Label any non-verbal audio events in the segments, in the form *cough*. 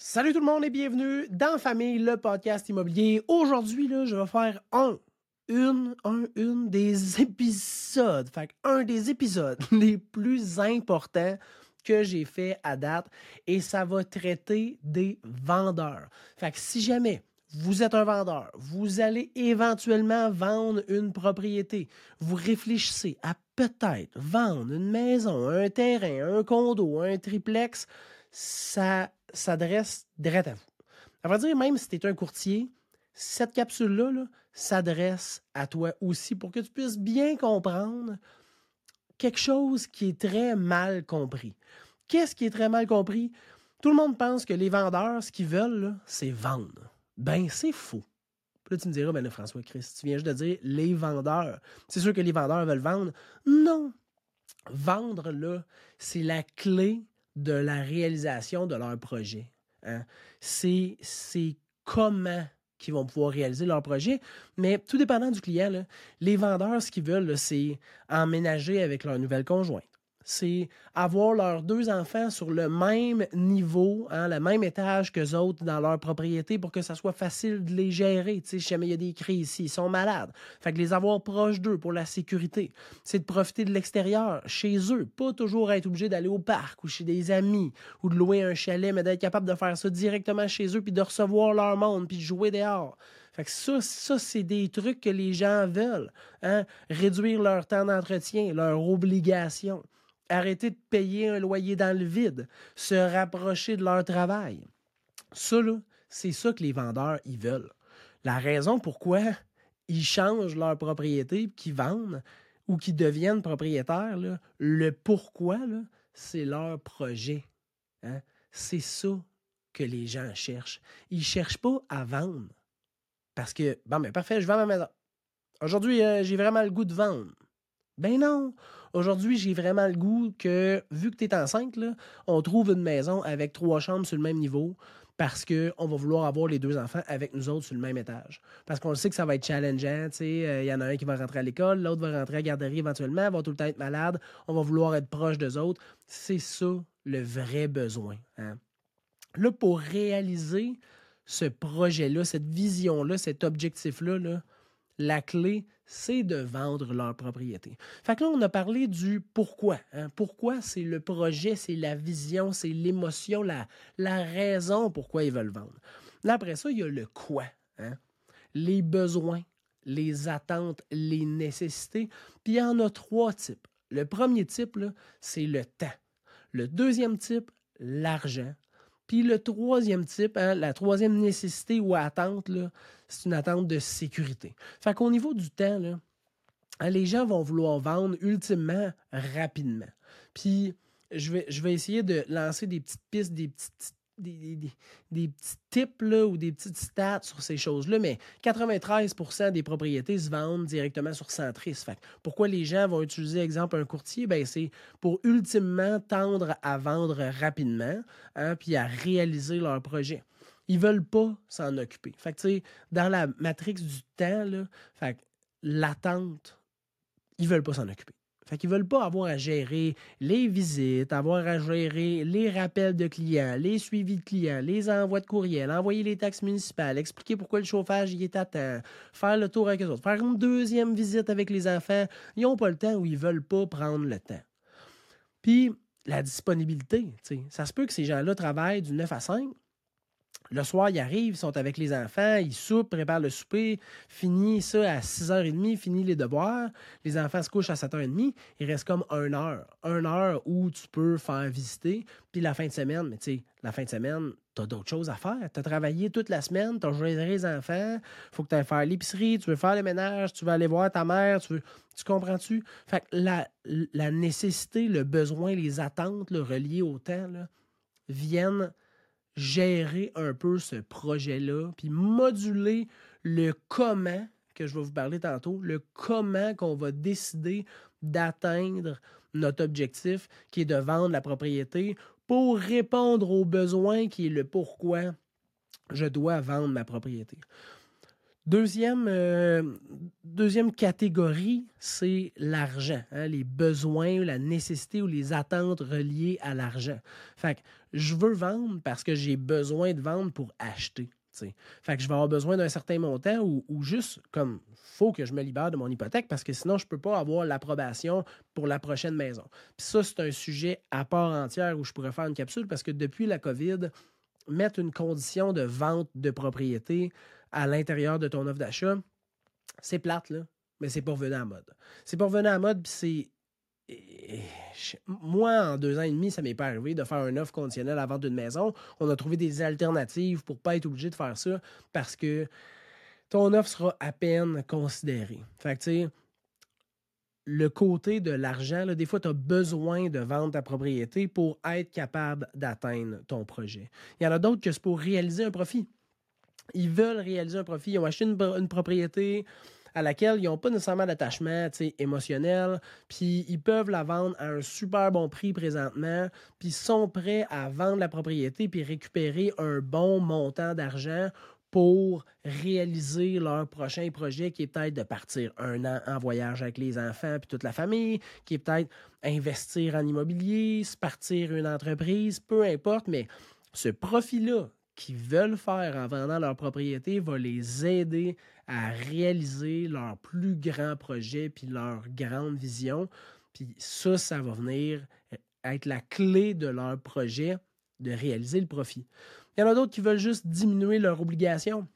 Salut tout le monde et bienvenue dans Famille, le podcast immobilier. Aujourd'hui, je vais faire un, une, un, une des *laughs* épisodes, fait un des épisodes *laughs* les plus importants que j'ai fait à date et ça va traiter des vendeurs. Fait que si jamais vous êtes un vendeur, vous allez éventuellement vendre une propriété, vous réfléchissez à peut-être vendre une maison, un terrain, un condo, un triplex, ça s'adresse direct à vous. À vrai dire, même si tu es un courtier, cette capsule-là s'adresse à toi aussi pour que tu puisses bien comprendre quelque chose qui est très mal compris. Qu'est-ce qui est très mal compris? Tout le monde pense que les vendeurs, ce qu'ils veulent, c'est vendre. Ben, c'est faux. Puis là, tu me diras, ben François Christ, tu viens juste de dire les vendeurs. C'est sûr que les vendeurs veulent vendre. Non. Vendre, là, c'est la clé de la réalisation de leur projet. Hein. C'est, comment qu'ils vont pouvoir réaliser leur projet. Mais tout dépendant du client, les vendeurs, ce qu'ils veulent, c'est emménager avec leur nouvelle conjointe c'est avoir leurs deux enfants sur le même niveau, hein, le même étage que autres dans leur propriété pour que ça soit facile de les gérer. Tu sais, jamais il y a des crises ici, ils sont malades. Fait que les avoir proches d'eux pour la sécurité. C'est de profiter de l'extérieur, chez eux. Pas toujours être obligé d'aller au parc ou chez des amis ou de louer un chalet, mais d'être capable de faire ça directement chez eux puis de recevoir leur monde puis de jouer dehors. Fait que ça, ça c'est des trucs que les gens veulent. Hein? Réduire leur temps d'entretien, leur obligation arrêter de payer un loyer dans le vide, se rapprocher de leur travail. Ça, c'est ça que les vendeurs, ils veulent. La raison pourquoi ils changent leur propriété, qu'ils vendent ou qu'ils deviennent propriétaires, le pourquoi, c'est leur projet. Hein. C'est ça que les gens cherchent. Ils ne cherchent pas à vendre. Parce que, bon, mais parfait, je vends ma maison. Aujourd'hui, euh, j'ai vraiment le goût de vendre. Ben non. Aujourd'hui, j'ai vraiment le goût que, vu que tu es enceinte, on trouve une maison avec trois chambres sur le même niveau parce qu'on va vouloir avoir les deux enfants avec nous autres sur le même étage. Parce qu'on sait que ça va être challengeant. Il euh, y en a un qui va rentrer à l'école, l'autre va rentrer à la garderie éventuellement, va tout le temps être malade. On va vouloir être proche d'eux autres. C'est ça le vrai besoin. Hein. Là, pour réaliser ce projet-là, cette vision-là, cet objectif-là, là, la clé, c'est de vendre leur propriété. Fait que là, on a parlé du pourquoi. Hein. Pourquoi c'est le projet, c'est la vision, c'est l'émotion, la, raison pourquoi ils veulent vendre. Après ça, il y a le quoi. Hein. Les besoins, les attentes, les nécessités. Puis il y en a trois types. Le premier type, c'est le temps. Le deuxième type, l'argent. Puis le troisième type, hein, la troisième nécessité ou attente, c'est une attente de sécurité. Fait qu'au niveau du temps, hein, les gens vont vouloir vendre ultimement rapidement. Puis je vais, je vais essayer de lancer des petites pistes, des petites des, petits tips ou des petites stats sur ces choses-là, mais 93% des propriétés se vendent directement sur Centris. pourquoi les gens vont utiliser, exemple, un courtier? Ben, c'est pour ultimement tendre à vendre rapidement, hein, puis à réaliser leur projet. Ils veulent pas s'en occuper. Fait dans la matrix du temps, l'attente, ils veulent pas s'en occuper. Fait qu'ils veulent pas avoir à gérer les visites, avoir à gérer les rappels de clients, les suivis de clients, les envois de courriel, envoyer les taxes municipales, expliquer pourquoi le chauffage y est à temps, faire le tour avec eux autres, faire une deuxième visite avec les enfants. Ils n'ont pas le temps ou ils veulent pas prendre le temps. Puis, la disponibilité, ça se peut que ces gens-là travaillent du 9 à 5, le soir, ils arrivent, ils sont avec les enfants, ils soupent, préparent le souper, finissent ça à 6h30, finissent les devoirs. Les enfants se couchent à 7h30. Il reste comme une heure. Une heure où tu peux faire visiter. Puis la fin de semaine, mais tu sais, la fin de semaine, tu as d'autres choses à faire. Tu as travaillé toute la semaine, tu as géré les enfants, faut que tu ailles faire l'épicerie, tu veux faire le ménage, tu veux aller voir ta mère, tu veux. Tu comprends-tu? Fait que la, nécessité, le besoin, les attentes le reliées au temps viennent gérer un peu ce projet-là, puis moduler le comment, que je vais vous parler tantôt, le comment qu'on va décider d'atteindre notre objectif, qui est de vendre la propriété, pour répondre aux besoins, qui est le pourquoi je dois vendre ma propriété. Deuxième, euh, deuxième catégorie, c'est l'argent, hein, les besoins, la nécessité ou les attentes reliées à l'argent. Fait que je veux vendre parce que j'ai besoin de vendre pour acheter. Fait que je vais avoir besoin d'un certain montant ou, juste comme faut que je me libère de mon hypothèque parce que sinon je ne peux pas avoir l'approbation pour la prochaine maison. Puis ça, c'est un sujet à part entière où je pourrais faire une capsule parce que depuis la COVID, mettre une condition de vente de propriété à l'intérieur de ton offre d'achat, c'est plate, là, mais c'est pas revenu à la mode. C'est pas revenu à la mode, puis c'est. Moi, en deux ans et demi, ça m'est pas arrivé de faire une offre conditionnelle à vente d'une maison. On a trouvé des alternatives pour pas être obligé de faire ça parce que ton offre sera à peine considérée. Fait que, tu sais, le côté de l'argent, des fois, tu as besoin de vendre ta propriété pour être capable d'atteindre ton projet. Il y en a d'autres que c'est pour réaliser un profit. Ils veulent réaliser un profit. Ils ont acheté une, propriété à laquelle ils n'ont pas nécessairement d'attachement émotionnel, puis ils peuvent la vendre à un super bon prix présentement, puis sont prêts à vendre la propriété puis récupérer un bon montant d'argent pour réaliser leur prochain projet qui est peut-être de partir un an en voyage avec les enfants puis toute la famille, qui est peut-être investir en immobilier, se partir une entreprise, peu importe, mais ce profit-là qu'ils veulent faire en vendant leur propriété va les aider à réaliser leur plus grand projet puis leur grande vision. Puis ça, ça va venir être la clé de leur projet de réaliser le profit. Il y en a d'autres qui veulent juste diminuer leurs obligations.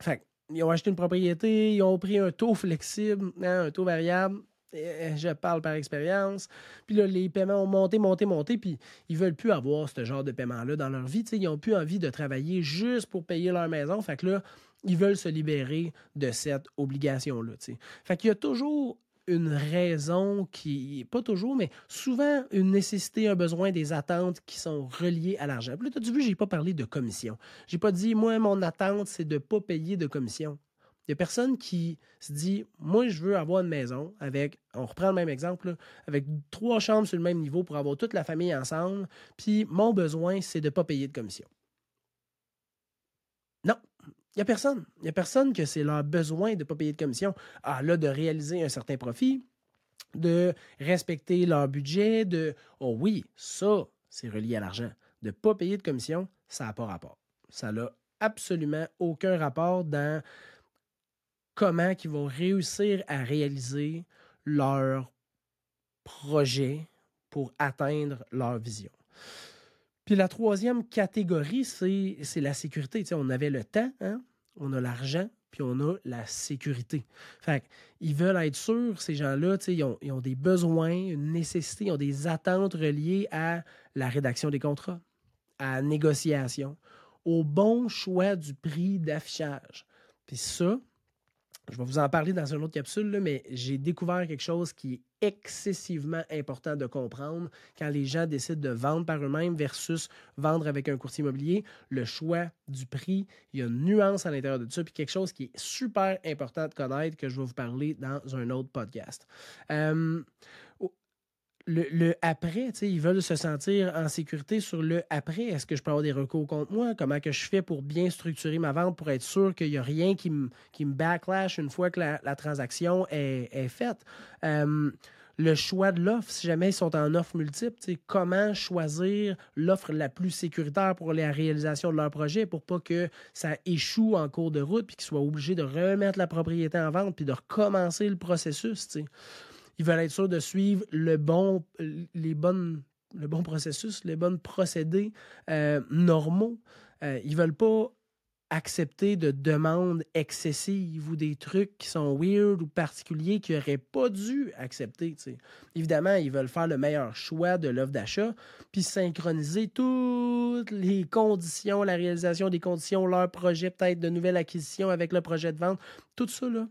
Fait ils ont acheté une propriété, ils ont pris un taux flexible, hein, un taux variable. Je parle par expérience. Puis là, les paiements ont monté, monté, monté. Puis ils veulent plus avoir ce genre de paiement-là dans leur vie. ils n'ont plus envie de travailler juste pour payer leur maison. Fait que là, ils veulent se libérer de cette obligation-là. Fait qu'il y a toujours une raison qui, pas toujours, mais souvent une nécessité, un besoin, des attentes qui sont reliées à l'argent. Puis là, as vu, je n'ai pas parlé de commission. Je n'ai pas dit, moi, mon attente, c'est de pas payer de commission. Il n'y a personne qui se dit, moi, je veux avoir une maison avec, on reprend le même exemple, avec trois chambres sur le même niveau pour avoir toute la famille ensemble, puis mon besoin, c'est de ne pas payer de commission. Non, il n'y a personne. Il n'y a personne que c'est leur besoin de ne pas payer de commission. Ah, là, de réaliser un certain profit, de respecter leur budget, de. Oh oui, ça, c'est relié à l'argent. De ne pas payer de commission, ça n'a pas rapport. Ça n'a absolument aucun rapport dans comment ils vont réussir à réaliser leur projet pour atteindre leur vision. Puis la troisième catégorie, c'est la sécurité. on avait le temps, hein, on a l'argent, puis on a la sécurité. Fait ils veulent être sûrs, ces gens-là, ils ont, ils ont des besoins, une nécessité, ils ont des attentes reliées à la rédaction des contrats, à la négociation, au bon choix du prix d'affichage. Puis ça, je vais vous en parler dans une autre capsule, mais j'ai découvert quelque chose qui est excessivement important de comprendre quand les gens décident de vendre par eux-mêmes versus vendre avec un courtier immobilier. Le choix du prix, il y a une nuance à l'intérieur de ça, puis quelque chose qui est super important de connaître que je vais vous parler dans un autre podcast. Euh, le, après, ils veulent se sentir en sécurité sur le après. Est-ce que je peux avoir des recours contre moi? Comment que je fais pour bien structurer ma vente pour être sûr qu'il n'y a rien qui me, qui backlash une fois que la, transaction est, faite? Euh, le choix de l'offre, si jamais ils sont en offre multiple, comment choisir l'offre la plus sécuritaire pour la réalisation de leur projet pour pas que ça échoue en cours de route puis qu'ils soient obligés de remettre la propriété en vente puis de recommencer le processus. Ils veulent être sûrs de suivre le bon, les bonnes, le bon processus, les bons procédés euh, normaux. Euh, ils veulent pas accepter de demandes excessives ou des trucs qui sont weird ou particuliers qu'ils n'auraient pas dû accepter. Évidemment, ils veulent faire le meilleur choix de l'offre d'achat, puis synchroniser toutes les conditions, la réalisation des conditions, leur projet peut-être de nouvelle acquisition avec le projet de vente. Tout ça, là,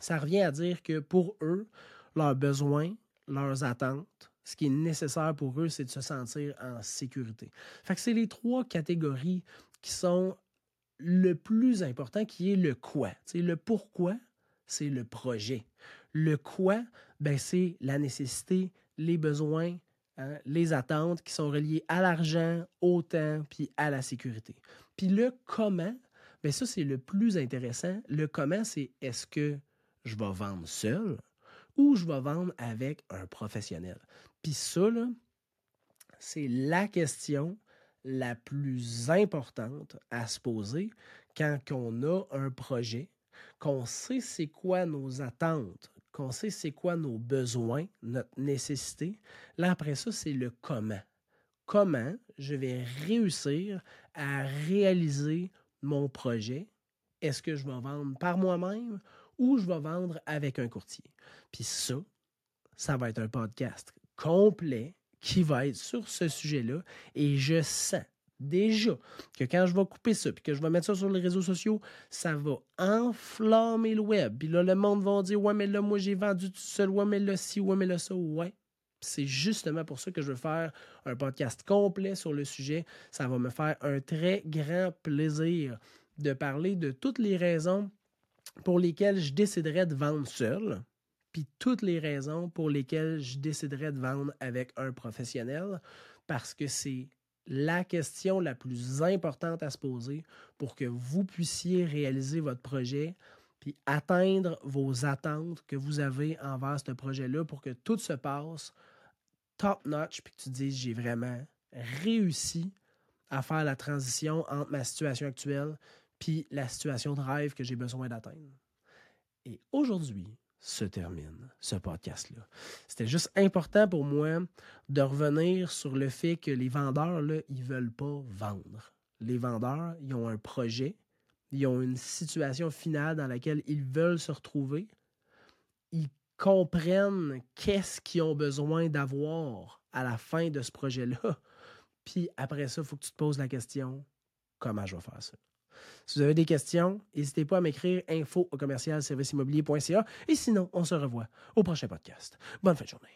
ça revient à dire que pour eux, leurs besoins, leurs attentes. Ce qui est nécessaire pour eux, c'est de se sentir en sécurité. Fait que c'est les trois catégories qui sont le plus important, qui est le quoi. le pourquoi, c'est le projet. Le quoi, ben, c'est la nécessité, les besoins, hein, les attentes qui sont reliées à l'argent, au temps, puis à la sécurité. Puis le comment, bien ça, c'est le plus intéressant. Le comment, c'est est-ce que je vais vendre seul? Ou je vais vendre avec un professionnel. Puis ça, c'est la question la plus importante à se poser quand on a un projet, qu'on sait c'est quoi nos attentes, qu'on sait c'est quoi nos besoins, notre nécessité. Là, après ça, c'est le comment. Comment je vais réussir à réaliser mon projet? Est-ce que je vais vendre par moi-même ou je vais vendre avec un courtier? Puis ça, ça va être un podcast complet qui va être sur ce sujet-là. Et je sens déjà que quand je vais couper ça, puis que je vais mettre ça sur les réseaux sociaux, ça va enflammer le web. Puis là, le monde va dire Ouais, mais là, moi, j'ai vendu tout seul. Ouais, mais là, si, ouais, mais là, ça. Ouais. C'est justement pour ça que je veux faire un podcast complet sur le sujet. Ça va me faire un très grand plaisir de parler de toutes les raisons pour lesquelles je déciderais de vendre seul, puis toutes les raisons pour lesquelles je déciderais de vendre avec un professionnel, parce que c'est la question la plus importante à se poser pour que vous puissiez réaliser votre projet puis atteindre vos attentes que vous avez envers ce projet-là pour que tout se passe top-notch puis que tu dises j'ai vraiment réussi à faire la transition entre ma situation actuelle puis la situation de rêve que j'ai besoin d'atteindre. Et aujourd'hui, se termine, ce podcast-là. C'était juste important pour moi de revenir sur le fait que les vendeurs, là, ils ne veulent pas vendre. Les vendeurs, ils ont un projet, ils ont une situation finale dans laquelle ils veulent se retrouver. Ils comprennent qu'est-ce qu'ils ont besoin d'avoir à la fin de ce projet-là. Puis après ça, il faut que tu te poses la question, comment je vais faire ça? Si vous avez des questions, n'hésitez pas à m'écrire info au commercial immobilier.ca et sinon, on se revoit au prochain podcast. Bonne fin de journée.